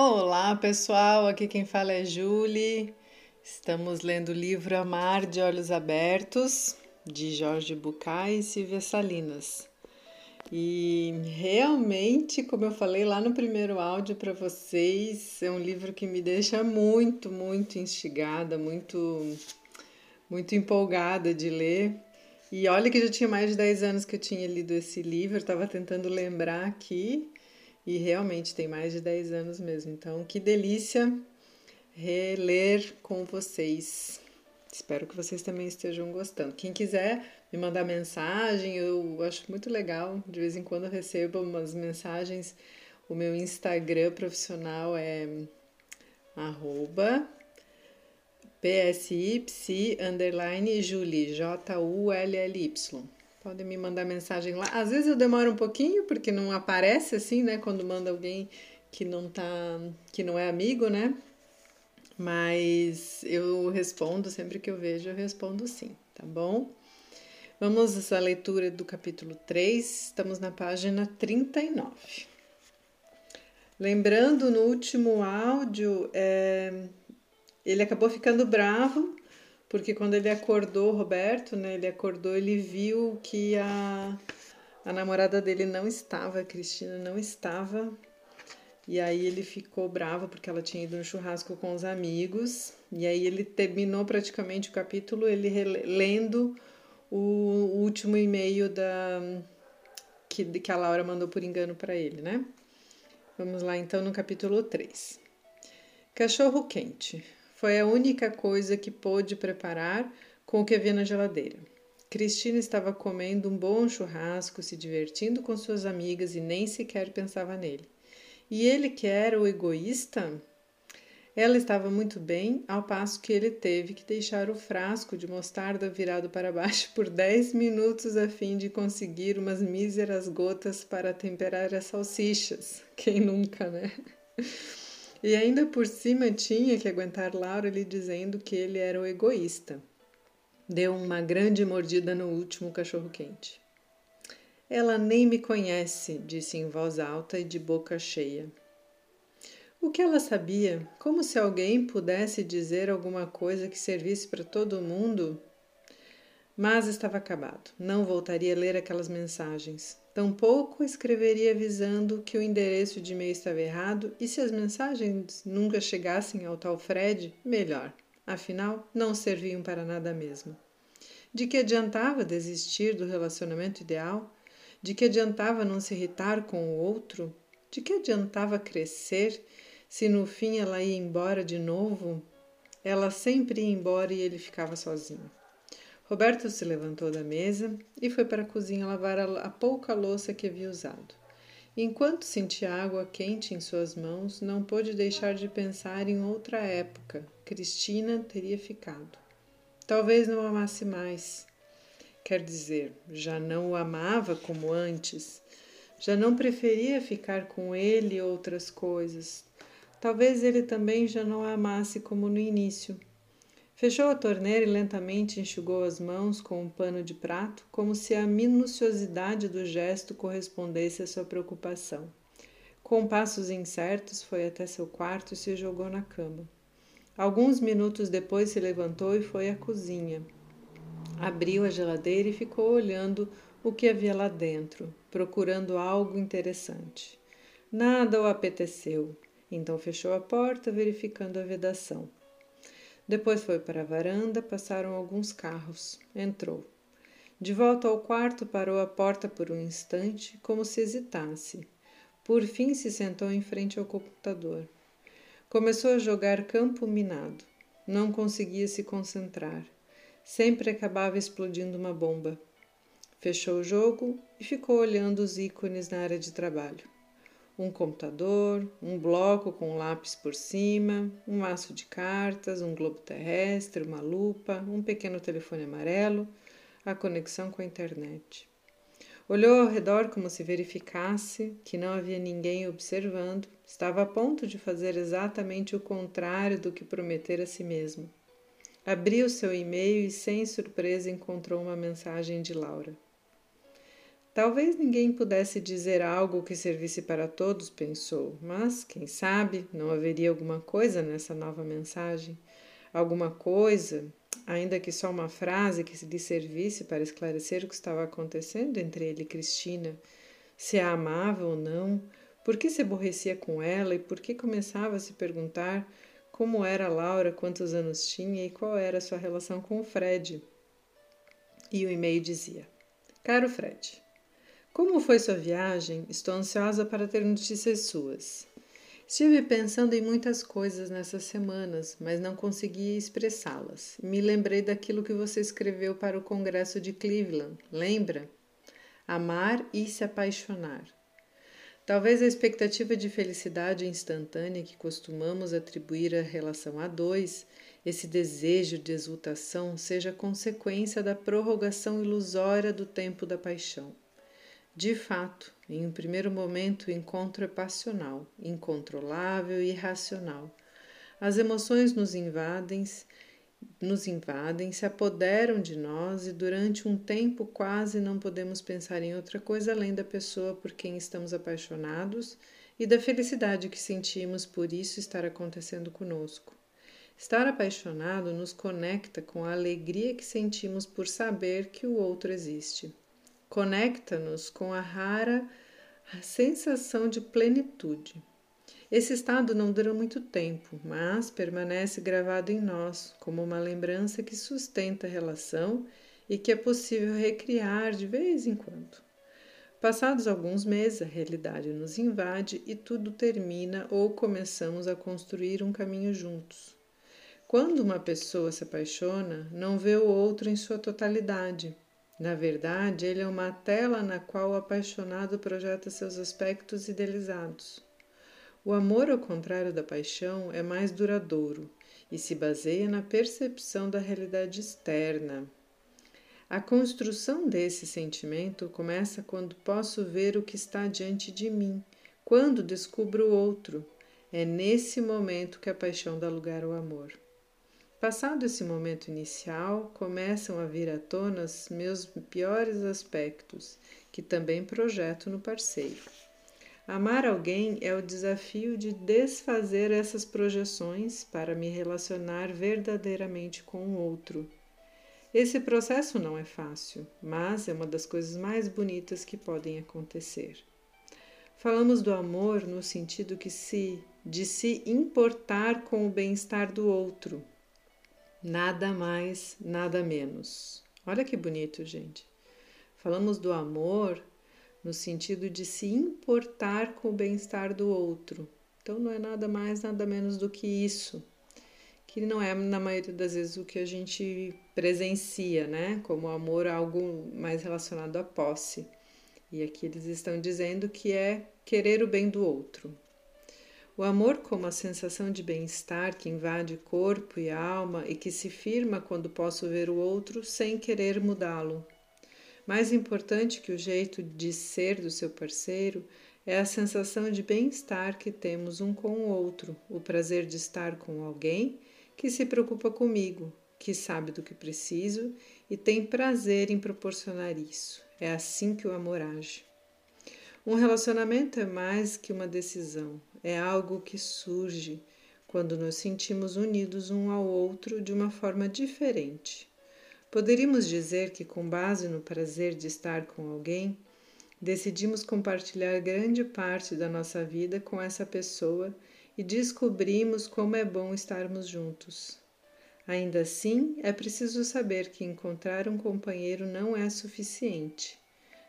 Olá, pessoal. Aqui quem fala é Julie. Estamos lendo o livro Amar de Olhos Abertos, de Jorge Bucay e Silvia Salinas. E realmente, como eu falei lá no primeiro áudio para vocês, é um livro que me deixa muito, muito instigada, muito, muito empolgada de ler. E olha que já tinha mais de 10 anos que eu tinha lido esse livro, estava tentando lembrar aqui, e realmente tem mais de 10 anos mesmo. Então, que delícia reler com vocês. Espero que vocês também estejam gostando. Quem quiser me mandar mensagem, eu acho muito legal. De vez em quando eu recebo umas mensagens. O meu Instagram profissional é arroba psipsi underline Julie, J-U-L-L-Y. Podem me mandar mensagem lá. Às vezes eu demoro um pouquinho, porque não aparece assim, né? Quando manda alguém que não tá, que não é amigo, né? mas eu respondo sempre que eu vejo, eu respondo sim, tá bom? Vamos à leitura do capítulo 3, estamos na página 39. Lembrando, no último áudio, é, ele acabou ficando bravo, porque quando ele acordou, Roberto, né, ele acordou, ele viu que a, a namorada dele não estava, a Cristina não estava e aí ele ficou bravo porque ela tinha ido no churrasco com os amigos. E aí ele terminou praticamente o capítulo ele lendo o último e-mail da que, que a Laura mandou por engano para ele, né? Vamos lá então no capítulo 3. Cachorro quente. Foi a única coisa que pôde preparar com o que havia na geladeira. Cristina estava comendo um bom churrasco, se divertindo com suas amigas e nem sequer pensava nele. E ele, que era o egoísta, ela estava muito bem, ao passo que ele teve que deixar o frasco de mostarda virado para baixo por dez minutos a fim de conseguir umas míseras gotas para temperar as salsichas. Quem nunca, né? E ainda por cima tinha que aguentar Laura lhe dizendo que ele era o egoísta. Deu uma grande mordida no último cachorro-quente. Ela nem me conhece, disse em voz alta e de boca cheia. O que ela sabia? Como se alguém pudesse dizer alguma coisa que servisse para todo mundo? Mas estava acabado. Não voltaria a ler aquelas mensagens. Tampouco escreveria avisando que o endereço de e-mail estava errado e se as mensagens nunca chegassem ao tal Fred, melhor. Afinal, não serviam para nada mesmo. De que adiantava desistir do relacionamento ideal? De que adiantava não se irritar com o outro? De que adiantava crescer se no fim ela ia embora de novo? Ela sempre ia embora e ele ficava sozinho. Roberto se levantou da mesa e foi para a cozinha lavar a pouca louça que havia usado. Enquanto sentia água quente em suas mãos, não pôde deixar de pensar em outra época. Cristina teria ficado. Talvez não amasse mais. Quer dizer, já não o amava como antes, já não preferia ficar com ele e outras coisas. Talvez ele também já não a amasse como no início. Fechou a torneira e lentamente enxugou as mãos com um pano de prato, como se a minuciosidade do gesto correspondesse à sua preocupação. Com passos incertos, foi até seu quarto e se jogou na cama. Alguns minutos depois se levantou e foi à cozinha. Abriu a geladeira e ficou olhando o que havia lá dentro, procurando algo interessante. Nada o apeteceu, então fechou a porta, verificando a vedação. Depois foi para a varanda, passaram alguns carros. Entrou. De volta ao quarto, parou à porta por um instante, como se hesitasse. Por fim, se sentou em frente ao computador. Começou a jogar campo minado. Não conseguia se concentrar. Sempre acabava explodindo uma bomba. Fechou o jogo e ficou olhando os ícones na área de trabalho. Um computador, um bloco com um lápis por cima, um maço de cartas, um globo terrestre, uma lupa, um pequeno telefone amarelo, a conexão com a internet. Olhou ao redor como se verificasse que não havia ninguém observando, estava a ponto de fazer exatamente o contrário do que prometera a si mesmo. Abriu seu e-mail e, sem surpresa, encontrou uma mensagem de Laura. Talvez ninguém pudesse dizer algo que servisse para todos, pensou, mas, quem sabe, não haveria alguma coisa nessa nova mensagem? Alguma coisa, ainda que só uma frase que lhe servisse para esclarecer o que estava acontecendo entre ele e Cristina, se a amava ou não, por que se aborrecia com ela e por que começava a se perguntar como era Laura, quantos anos tinha e qual era sua relação com o Fred. E o e-mail dizia: Caro Fred, como foi sua viagem? Estou ansiosa para ter notícias suas. Estive pensando em muitas coisas nessas semanas, mas não consegui expressá-las. Me lembrei daquilo que você escreveu para o Congresso de Cleveland. Lembra? Amar e se apaixonar. Talvez a expectativa de felicidade instantânea que costumamos atribuir à relação a dois, esse desejo de exultação, seja consequência da prorrogação ilusória do tempo da paixão. De fato, em um primeiro momento, o encontro é passional, incontrolável e irracional. As emoções nos invadem nos invadem, se apoderam de nós e durante um tempo quase não podemos pensar em outra coisa além da pessoa por quem estamos apaixonados e da felicidade que sentimos por isso estar acontecendo conosco. Estar apaixonado nos conecta com a alegria que sentimos por saber que o outro existe. Conecta-nos com a rara sensação de plenitude. Esse estado não dura muito tempo, mas permanece gravado em nós como uma lembrança que sustenta a relação e que é possível recriar de vez em quando. Passados alguns meses, a realidade nos invade e tudo termina ou começamos a construir um caminho juntos. Quando uma pessoa se apaixona, não vê o outro em sua totalidade. Na verdade, ele é uma tela na qual o apaixonado projeta seus aspectos idealizados. O amor, ao contrário da paixão, é mais duradouro e se baseia na percepção da realidade externa. A construção desse sentimento começa quando posso ver o que está diante de mim, quando descubro o outro. É nesse momento que a paixão dá lugar ao amor. Passado esse momento inicial, começam a vir à tona meus piores aspectos, que também projeto no parceiro. Amar alguém é o desafio de desfazer essas projeções para me relacionar verdadeiramente com o outro. Esse processo não é fácil, mas é uma das coisas mais bonitas que podem acontecer. Falamos do amor no sentido que se de se importar com o bem-estar do outro. Nada mais, nada menos. Olha que bonito, gente. Falamos do amor no sentido de se importar com o bem-estar do outro. Então não é nada mais, nada menos do que isso, que não é na maioria das vezes o que a gente presencia, né? Como amor algo mais relacionado à posse. E aqui eles estão dizendo que é querer o bem do outro. O amor como a sensação de bem-estar que invade corpo e alma e que se firma quando posso ver o outro sem querer mudá-lo. Mais importante que o jeito de ser do seu parceiro é a sensação de bem-estar que temos um com o outro, o prazer de estar com alguém que se preocupa comigo, que sabe do que preciso e tem prazer em proporcionar isso. É assim que o amor age. Um relacionamento é mais que uma decisão, é algo que surge quando nos sentimos unidos um ao outro de uma forma diferente. Poderíamos dizer que, com base no prazer de estar com alguém, decidimos compartilhar grande parte da nossa vida com essa pessoa e descobrimos como é bom estarmos juntos. Ainda assim, é preciso saber que encontrar um companheiro não é suficiente.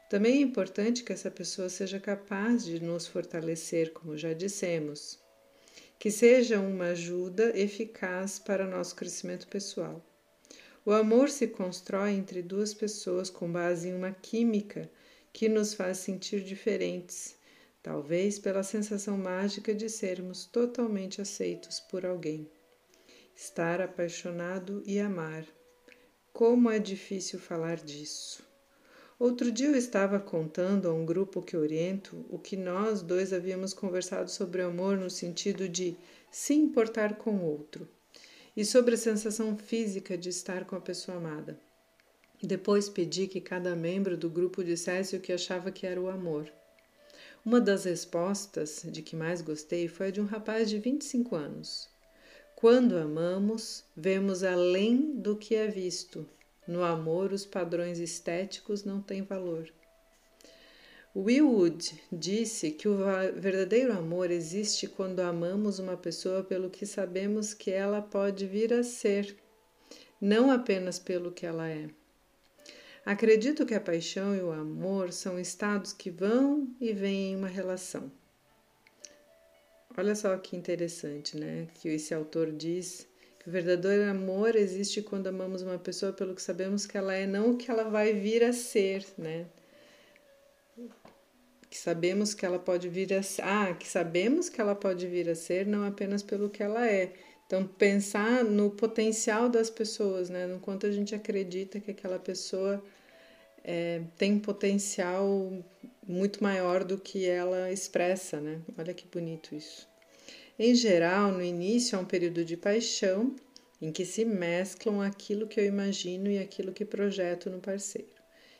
Também é importante que essa pessoa seja capaz de nos fortalecer, como já dissemos, que seja uma ajuda eficaz para nosso crescimento pessoal. O amor se constrói entre duas pessoas com base em uma química que nos faz sentir diferentes, talvez pela sensação mágica de sermos totalmente aceitos por alguém. Estar apaixonado e amar. Como é difícil falar disso. Outro dia eu estava contando a um grupo que oriento o que nós dois havíamos conversado sobre amor no sentido de se importar com o outro e sobre a sensação física de estar com a pessoa amada. Depois pedi que cada membro do grupo dissesse o que achava que era o amor. Uma das respostas de que mais gostei foi a de um rapaz de 25 anos. Quando amamos, vemos além do que é visto. No amor, os padrões estéticos não têm valor. Will Wood disse que o verdadeiro amor existe quando amamos uma pessoa pelo que sabemos que ela pode vir a ser, não apenas pelo que ela é. Acredito que a paixão e o amor são estados que vão e vêm em uma relação. Olha só que interessante, né? Que esse autor diz verdadeiro amor existe quando amamos uma pessoa pelo que sabemos que ela é, não o que ela vai vir a ser, né? Que sabemos que ela pode vir a ser, ah, que sabemos que ela pode vir a ser, não apenas pelo que ela é. Então, pensar no potencial das pessoas, né? No quanto a gente acredita que aquela pessoa é, tem potencial muito maior do que ela expressa, né? Olha que bonito isso. Em geral, no início há um período de paixão em que se mesclam aquilo que eu imagino e aquilo que projeto no parceiro.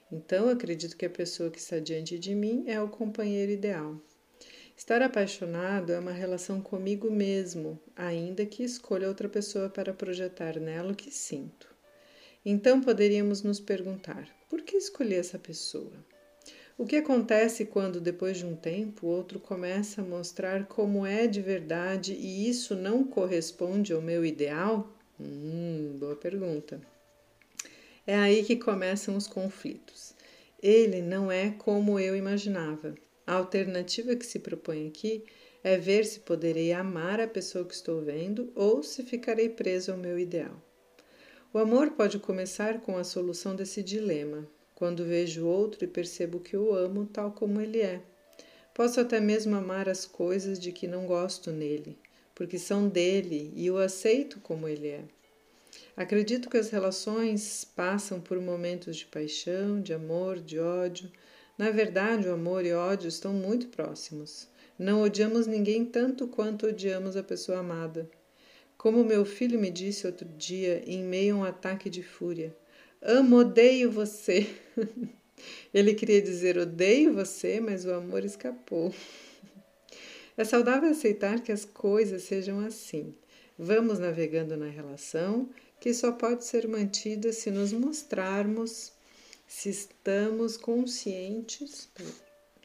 Então, acredito que a pessoa que está diante de mim é o companheiro ideal. Estar apaixonado é uma relação comigo mesmo, ainda que escolha outra pessoa para projetar nela o que sinto. Então poderíamos nos perguntar: por que escolhi essa pessoa? O que acontece quando, depois de um tempo, o outro começa a mostrar como é de verdade e isso não corresponde ao meu ideal? Hum, boa pergunta. É aí que começam os conflitos. Ele não é como eu imaginava. A alternativa que se propõe aqui é ver se poderei amar a pessoa que estou vendo ou se ficarei preso ao meu ideal. O amor pode começar com a solução desse dilema, quando vejo outro e percebo que o amo tal como ele é. Posso até mesmo amar as coisas de que não gosto nele, porque são dele e o aceito como ele é. Acredito que as relações passam por momentos de paixão, de amor, de ódio. Na verdade, o amor e o ódio estão muito próximos. Não odiamos ninguém tanto quanto odiamos a pessoa amada. Como meu filho me disse outro dia, em meio a um ataque de fúria: Amo, odeio você. Ele queria dizer odeio você, mas o amor escapou. É saudável aceitar que as coisas sejam assim. Vamos navegando na relação, que só pode ser mantida se nos mostrarmos, se estamos conscientes,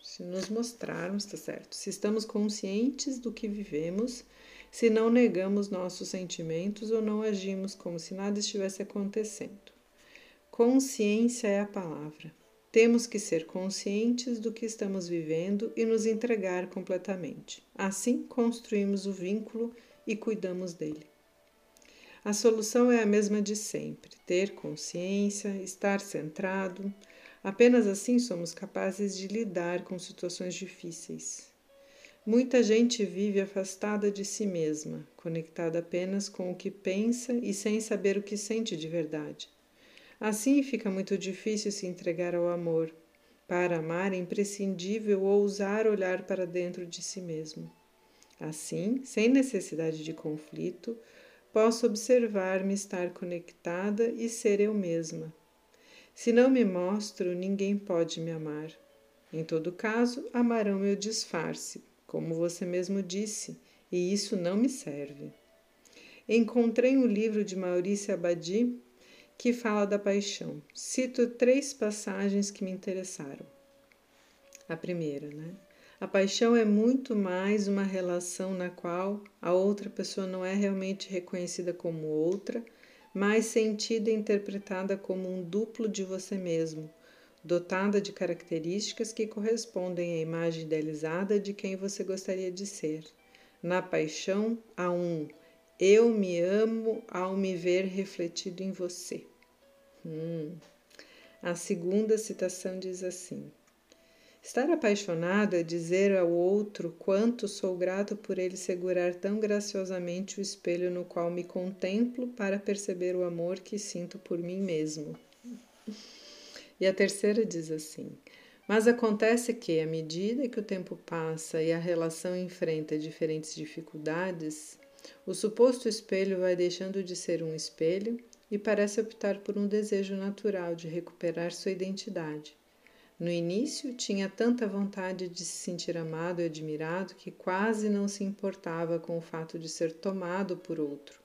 se nos mostrarmos, tá certo? Se estamos conscientes do que vivemos se não negamos nossos sentimentos ou não agimos como se nada estivesse acontecendo. Consciência é a palavra. Temos que ser conscientes do que estamos vivendo e nos entregar completamente. Assim, construímos o vínculo e cuidamos dele. A solução é a mesma de sempre: ter consciência, estar centrado. Apenas assim somos capazes de lidar com situações difíceis. Muita gente vive afastada de si mesma, conectada apenas com o que pensa e sem saber o que sente de verdade. Assim fica muito difícil se entregar ao amor. Para amar é imprescindível ousar olhar para dentro de si mesmo. Assim, sem necessidade de conflito, posso observar-me estar conectada e ser eu mesma. Se não me mostro, ninguém pode me amar. Em todo caso, amarão meu disfarce, como você mesmo disse, e isso não me serve. Encontrei um livro de Maurício Abadi que fala da paixão. Cito três passagens que me interessaram. A primeira, né? A paixão é muito mais uma relação na qual a outra pessoa não é realmente reconhecida como outra, mas sentida e interpretada como um duplo de você mesmo, dotada de características que correspondem à imagem idealizada de quem você gostaria de ser. Na paixão, há um eu me amo ao me ver refletido em você. Hum. A segunda citação diz assim: Estar apaixonado é dizer ao outro quanto sou grato por ele segurar tão graciosamente o espelho no qual me contemplo para perceber o amor que sinto por mim mesmo. E a terceira diz assim: Mas acontece que, à medida que o tempo passa e a relação enfrenta diferentes dificuldades, o suposto espelho vai deixando de ser um espelho, e parece optar por um desejo natural de recuperar sua identidade. No início, tinha tanta vontade de se sentir amado e admirado que quase não se importava com o fato de ser tomado por outro.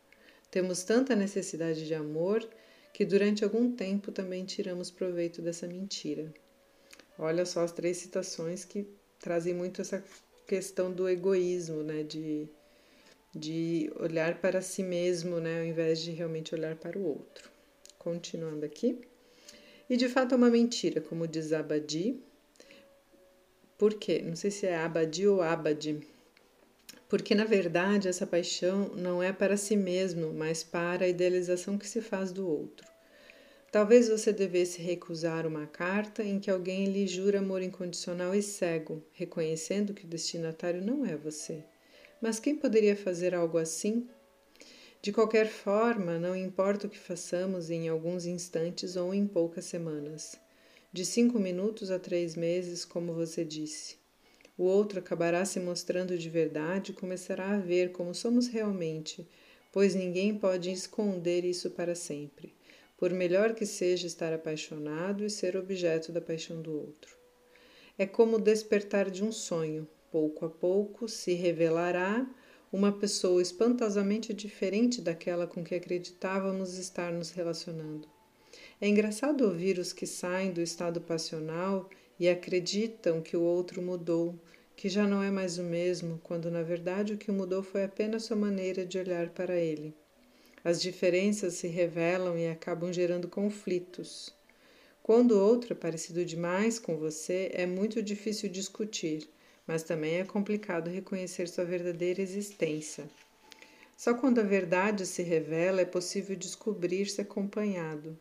Temos tanta necessidade de amor que durante algum tempo também tiramos proveito dessa mentira. Olha só as três citações que trazem muito essa questão do egoísmo, né? De, de olhar para si mesmo, né? Ao invés de realmente olhar para o outro. Continuando aqui. E de fato é uma mentira, como diz Abadi. Por quê? Não sei se é Abadi ou Abadi. Porque na verdade essa paixão não é para si mesmo, mas para a idealização que se faz do outro. Talvez você devesse recusar uma carta em que alguém lhe jura amor incondicional e cego, reconhecendo que o destinatário não é você. Mas quem poderia fazer algo assim? De qualquer forma, não importa o que façamos em alguns instantes ou em poucas semanas. De cinco minutos a três meses, como você disse. O outro acabará se mostrando de verdade e começará a ver como somos realmente, pois ninguém pode esconder isso para sempre, por melhor que seja estar apaixonado e ser objeto da paixão do outro. É como despertar de um sonho, pouco a pouco se revelará uma pessoa espantosamente diferente daquela com que acreditávamos estar nos relacionando. É engraçado ouvir os que saem do estado passional e acreditam que o outro mudou, que já não é mais o mesmo, quando na verdade o que mudou foi apenas sua maneira de olhar para ele. As diferenças se revelam e acabam gerando conflitos. Quando o outro é parecido demais com você, é muito difícil discutir mas também é complicado reconhecer sua verdadeira existência. Só quando a verdade se revela é possível descobrir-se acompanhado.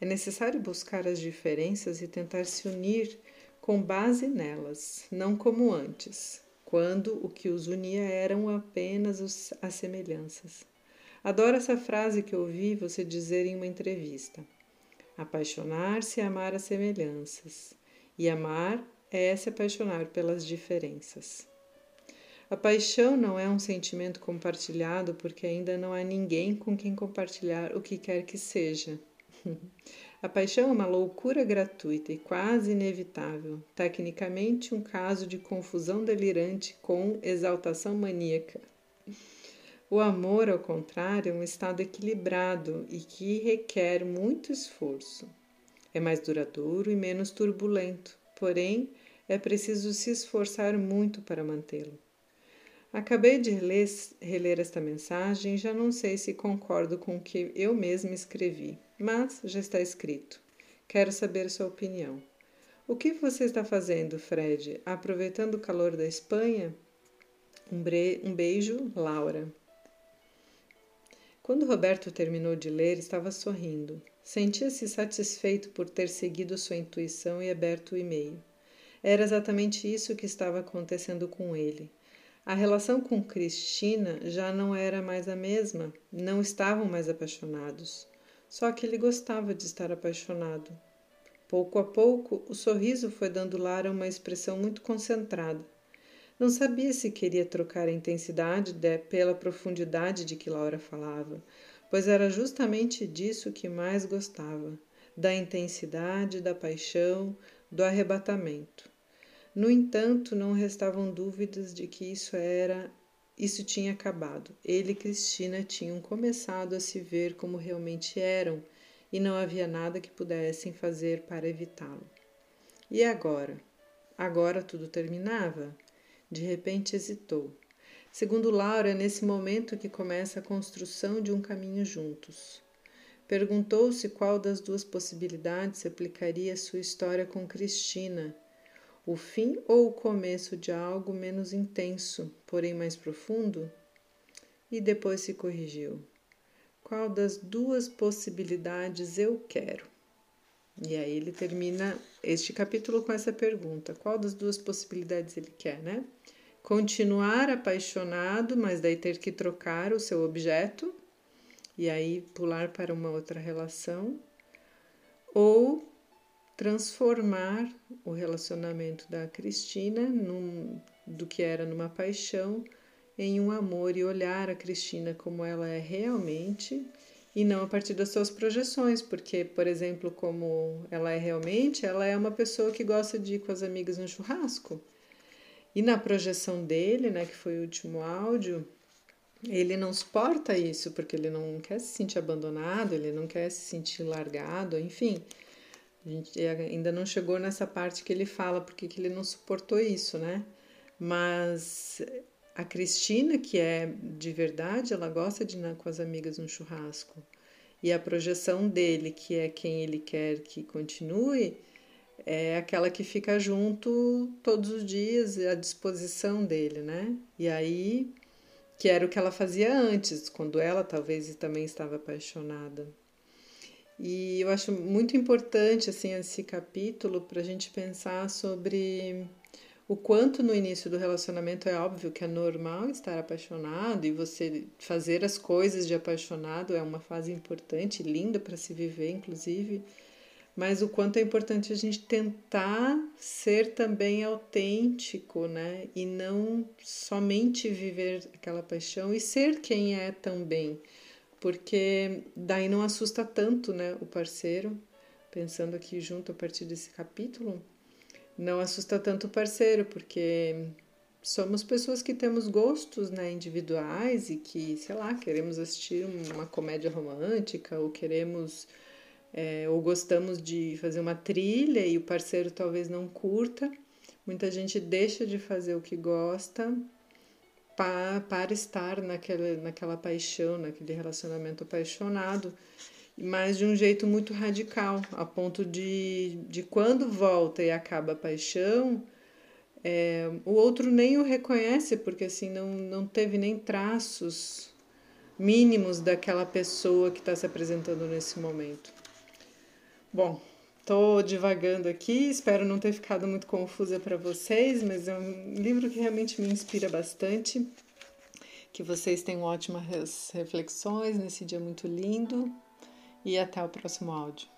É necessário buscar as diferenças e tentar se unir com base nelas, não como antes, quando o que os unia eram apenas as semelhanças. Adoro essa frase que ouvi você dizer em uma entrevista. Apaixonar-se é amar as semelhanças, e amar é se apaixonar pelas diferenças. A paixão não é um sentimento compartilhado porque ainda não há ninguém com quem compartilhar o que quer que seja. A paixão é uma loucura gratuita e quase inevitável, tecnicamente um caso de confusão delirante com exaltação maníaca. O amor, ao contrário, é um estado equilibrado e que requer muito esforço. É mais duradouro e menos turbulento, porém é preciso se esforçar muito para mantê-lo. Acabei de reler, reler esta mensagem e já não sei se concordo com o que eu mesma escrevi, mas já está escrito. Quero saber sua opinião. O que você está fazendo, Fred? Aproveitando o calor da Espanha? Um, um beijo, Laura. Quando Roberto terminou de ler, estava sorrindo. Sentia-se satisfeito por ter seguido sua intuição e aberto o e-mail. Era exatamente isso que estava acontecendo com ele. A relação com Cristina já não era mais a mesma, não estavam mais apaixonados. Só que ele gostava de estar apaixonado. Pouco a pouco, o sorriso foi dando lar a uma expressão muito concentrada. Não sabia se queria trocar a intensidade de, pela profundidade de que Laura falava, pois era justamente disso que mais gostava: da intensidade, da paixão, do arrebatamento. No entanto, não restavam dúvidas de que isso era isso tinha acabado. Ele e Cristina tinham começado a se ver como realmente eram e não havia nada que pudessem fazer para evitá-lo. E agora? Agora tudo terminava? De repente hesitou. Segundo Laura, é nesse momento que começa a construção de um caminho juntos. Perguntou-se qual das duas possibilidades aplicaria sua história com Cristina o fim ou o começo de algo menos intenso, porém mais profundo? E depois se corrigiu. Qual das duas possibilidades eu quero? E aí ele termina este capítulo com essa pergunta: qual das duas possibilidades ele quer, né? Continuar apaixonado, mas daí ter que trocar o seu objeto e aí pular para uma outra relação, ou transformar o relacionamento da Cristina num, do que era numa paixão em um amor e olhar a Cristina como ela é realmente e não a partir das suas projeções, porque, por exemplo, como ela é realmente, ela é uma pessoa que gosta de ir com as amigas no churrasco. E na projeção dele, né, que foi o último áudio, ele não suporta isso, porque ele não quer se sentir abandonado, ele não quer se sentir largado, enfim. A gente ainda não chegou nessa parte que ele fala porque que ele não suportou isso, né? Mas a Cristina, que é de verdade, ela gosta de ir com as amigas no churrasco. E a projeção dele, que é quem ele quer que continue, é aquela que fica junto todos os dias, à disposição dele, né? E aí, que era o que ela fazia antes, quando ela talvez também estava apaixonada. E eu acho muito importante assim esse capítulo para a gente pensar sobre o quanto no início do relacionamento é óbvio que é normal estar apaixonado e você fazer as coisas de apaixonado é uma fase importante, linda para se viver, inclusive, mas o quanto é importante a gente tentar ser também autêntico, né? E não somente viver aquela paixão e ser quem é também, porque daí não assusta tanto, né, o parceiro, pensando aqui junto a partir desse capítulo não assusta tanto o parceiro, porque somos pessoas que temos gostos né, individuais e que, sei lá, queremos assistir uma comédia romântica ou queremos é, ou gostamos de fazer uma trilha e o parceiro talvez não curta. Muita gente deixa de fazer o que gosta para, para estar naquela, naquela paixão, naquele relacionamento apaixonado mas de um jeito muito radical, a ponto de, de quando volta e acaba a paixão, é, o outro nem o reconhece, porque assim não, não teve nem traços mínimos daquela pessoa que está se apresentando nesse momento. Bom, estou divagando aqui, espero não ter ficado muito confusa para vocês, mas é um livro que realmente me inspira bastante. Que vocês tenham ótimas reflexões nesse dia muito lindo e até o próximo áudio.